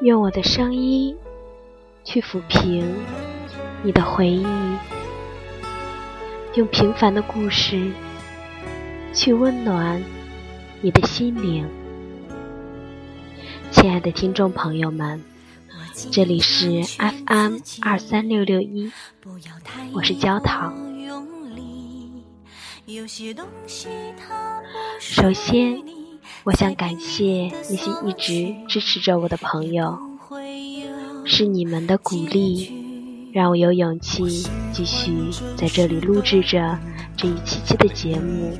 用我的声音去抚平你的回忆，用平凡的故事去温暖你的心灵。亲爱的听众朋友们，这里是 FM 二三六六一，我是焦糖。首先。我想感谢那些一直支持着我的朋友，是你们的鼓励，让我有勇气继续在这里录制着这一期期的节目。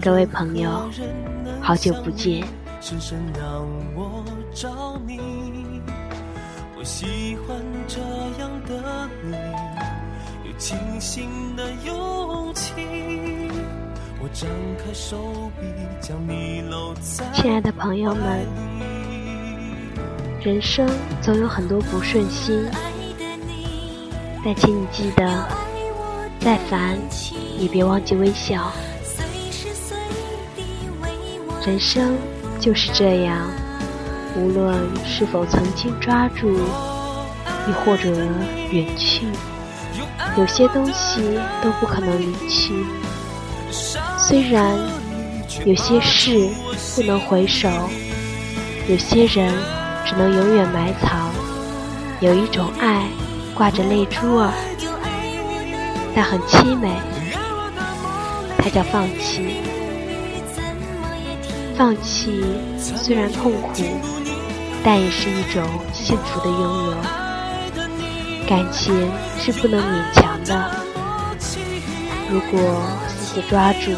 各位朋友，好久不见。我喜欢这样的你，有清醒的勇气。亲爱的朋友们，人生总有很多不顺心，但请你记得，再烦也别忘记微笑。人生就是这样，无论是否曾经抓住，亦或者远去，有些东西都不可能离去。虽然有些事不能回首，有些人只能永远埋藏，有一种爱挂着泪珠儿，但很凄美，它叫放弃。放弃虽然痛苦，但也是一种幸福的拥有。感情是不能勉强的，如果。抓住，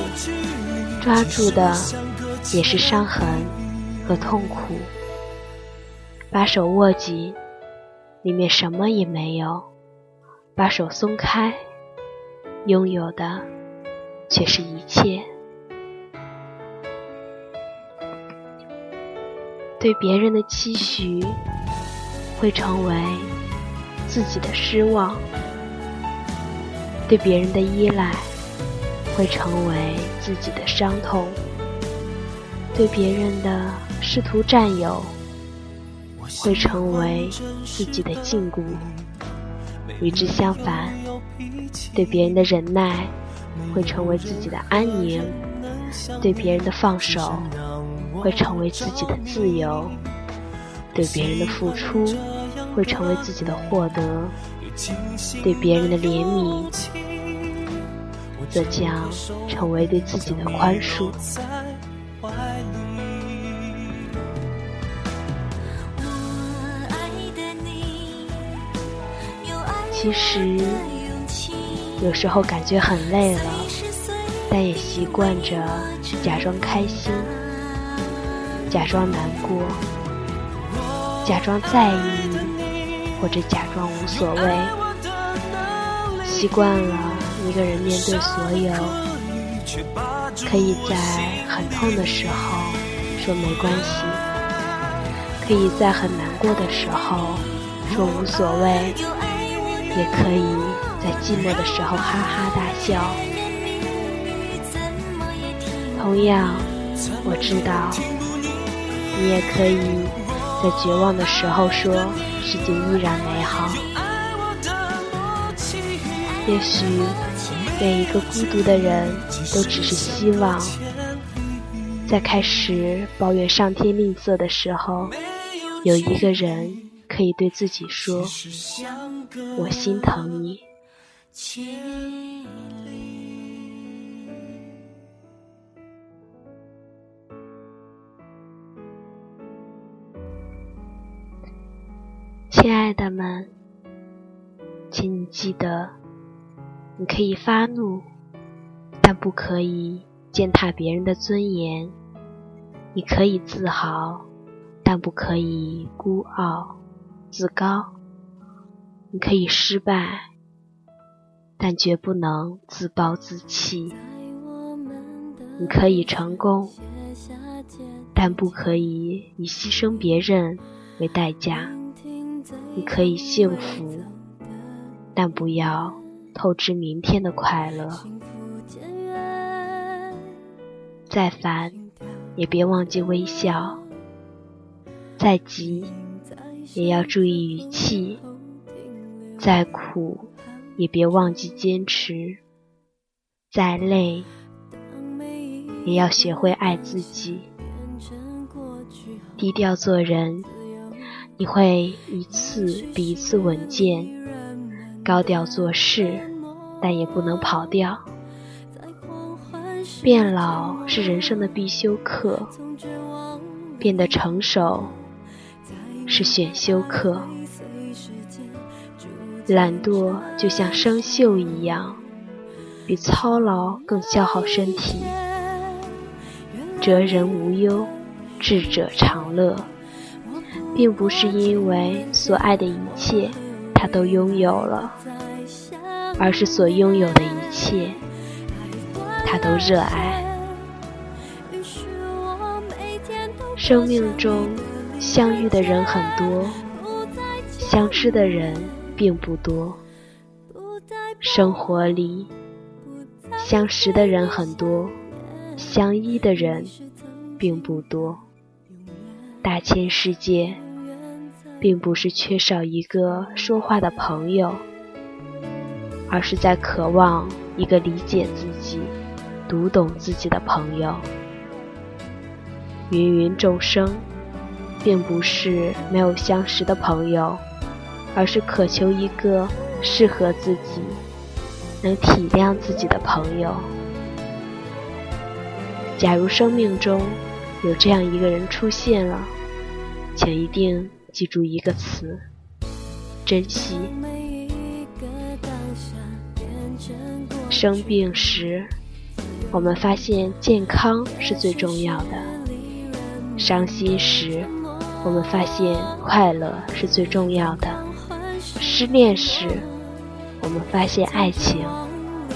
抓住的也是伤痕和痛苦。把手握紧，里面什么也没有；把手松开，拥有的却是一切。对别人的期许，会成为自己的失望；对别人的依赖。会成为自己的伤痛，对别人的试图占有，会成为自己的禁锢；与之相反，对别人的忍耐，会成为自己的安宁；对别人的放手，会成为自己的自由；对别人的付出，会成为自己的获得；对别人的怜悯。则将成为对自己的宽恕。其实，有时候感觉很累了，但也习惯着假装开心，假装难过，假装在意，或者假装无所谓，习惯了。一个人面对所有，可以在很痛的时候说没关系，可以在很难过的时候说无所谓，也可以在寂寞的时候哈哈大笑。同样，我知道你也可以在绝望的时候说世界依然美好。也许。每一个孤独的人都只是希望，在开始抱怨上天吝啬的时候，有一个人可以对自己说：“我心疼你。”亲爱的们，请你记得。你可以发怒，但不可以践踏别人的尊严；你可以自豪，但不可以孤傲自高；你可以失败，但绝不能自暴自弃；你可以成功，但不可以以牺牲别人为代价；你可以幸福，但不要。透支明天的快乐，再烦也别忘记微笑；再急，也要注意语气；再苦，也别忘记坚持；再累，也要学会爱自己。低调做人，你会一次比一次稳健；高调做事，但也不能跑调。变老是人生的必修课，变得成熟是选修课。懒惰就像生锈一样，比操劳更消耗身体。哲人无忧，智者常乐，并不是因为所爱的一切他都拥有了，而是所拥有的一切他都热爱。生命中相遇的人很多，相知的人。并不多，生活里相识的人很多，相依的人并不多。大千世界，并不是缺少一个说话的朋友，而是在渴望一个理解自己、读懂自己的朋友。芸芸众生，并不是没有相识的朋友。而是渴求一个适合自己、能体谅自己的朋友。假如生命中有这样一个人出现了，请一定记住一个词：珍惜。生病时，我们发现健康是最重要的；伤心时，我们发现快乐是最重要的。失恋时，我们发现爱情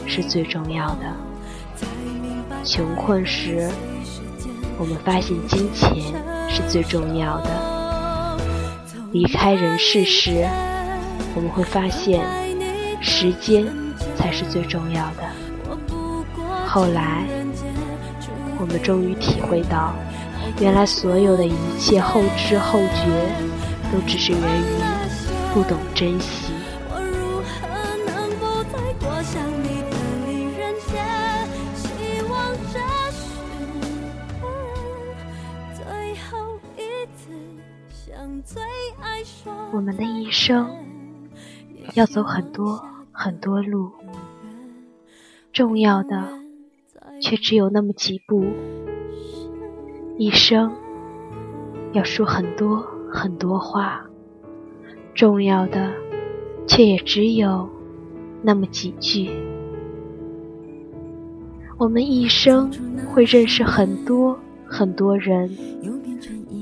是最重要的；穷困时，我们发现金钱是最重要的；离开人世时，我们会发现时间才是最重要的。后来，我们终于体会到，原来所有的一切后知后觉，都只是源于。不懂珍惜。我们的一生要走很多很多路，重要的却只有那么几步。一生要说很多很多话。重要的，却也只有那么几句。我们一生会认识很多很多人，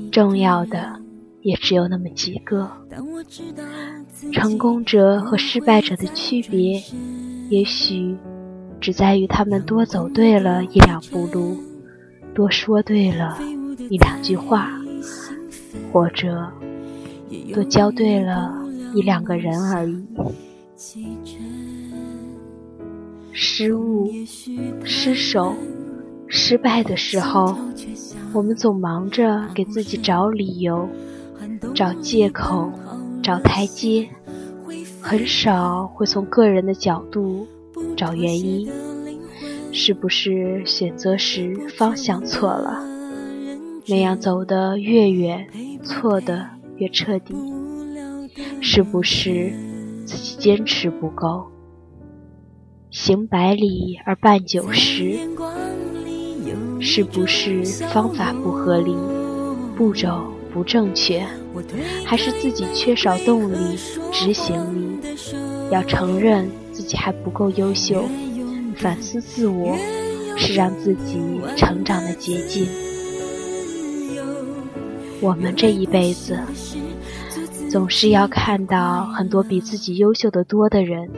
重要的也只有那么几个。成功者和失败者的区别，也许只在于他们多走对了一两步路，多说对了一两句话，或者。多交对了一两个人而已。失误、失手、失败的时候，我们总忙着给自己找理由、找借口、找台阶，很少会从个人的角度找原因。是不是选择时方向错了？那样走得越远，错的。越彻底，是不是自己坚持不够？行百里而半九十，是不是方法不合理，步骤不正确，还是自己缺少动力、执行力？要承认自己还不够优秀，反思自我，是让自己成长的捷径。我们这一辈子，总是要看到很多比自己优秀的多的人。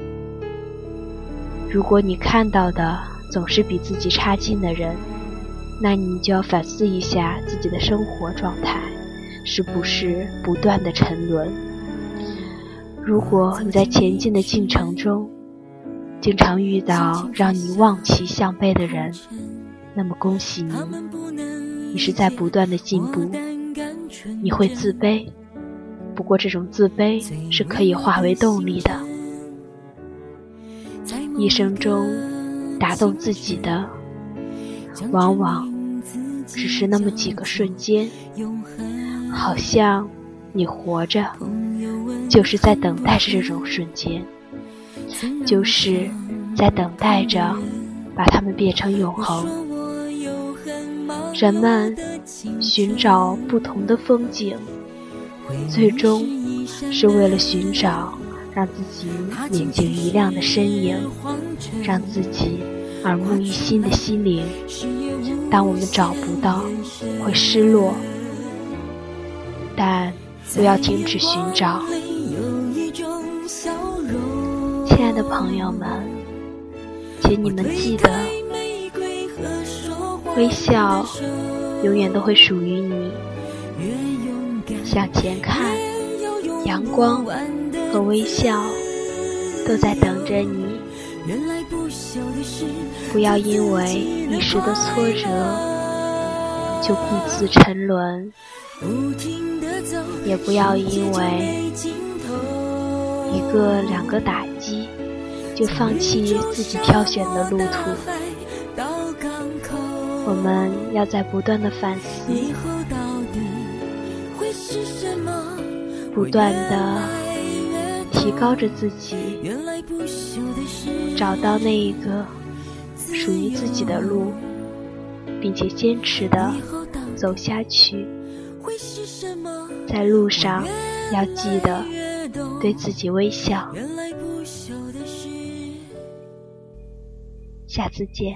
如果你看到的总是比自己差劲的人，那你就要反思一下自己的生活状态，是不是不断的沉沦？如果你在前进的进程中，经常遇到让你望其项背的人，那么恭喜你。你是在不断的进步。你会自卑，不过这种自卑是可以化为动力的。一生中打动自己的，往往只是那么几个瞬间，好像你活着就是在等待着这种瞬间，就是在等待着把它们变成永恒。人们寻找不同的风景，最终是为了寻找。让自己眼睛一亮的身影，让自己耳目一新的心灵。当我们找不到，会失落，但不要停止寻找。亲爱的朋友们，请你们记得，微笑永远都会属于你。向前看，阳光。和微笑都在等着你。不要因为一时的挫折就故自沉沦，也不要因为一个两个打击就放弃自己挑选的路途。我们要在不断的反思，不断的。提高着自己，找到那一个属于自己的路，并且坚持的走下去。在路上要记得对自己微笑。下次见。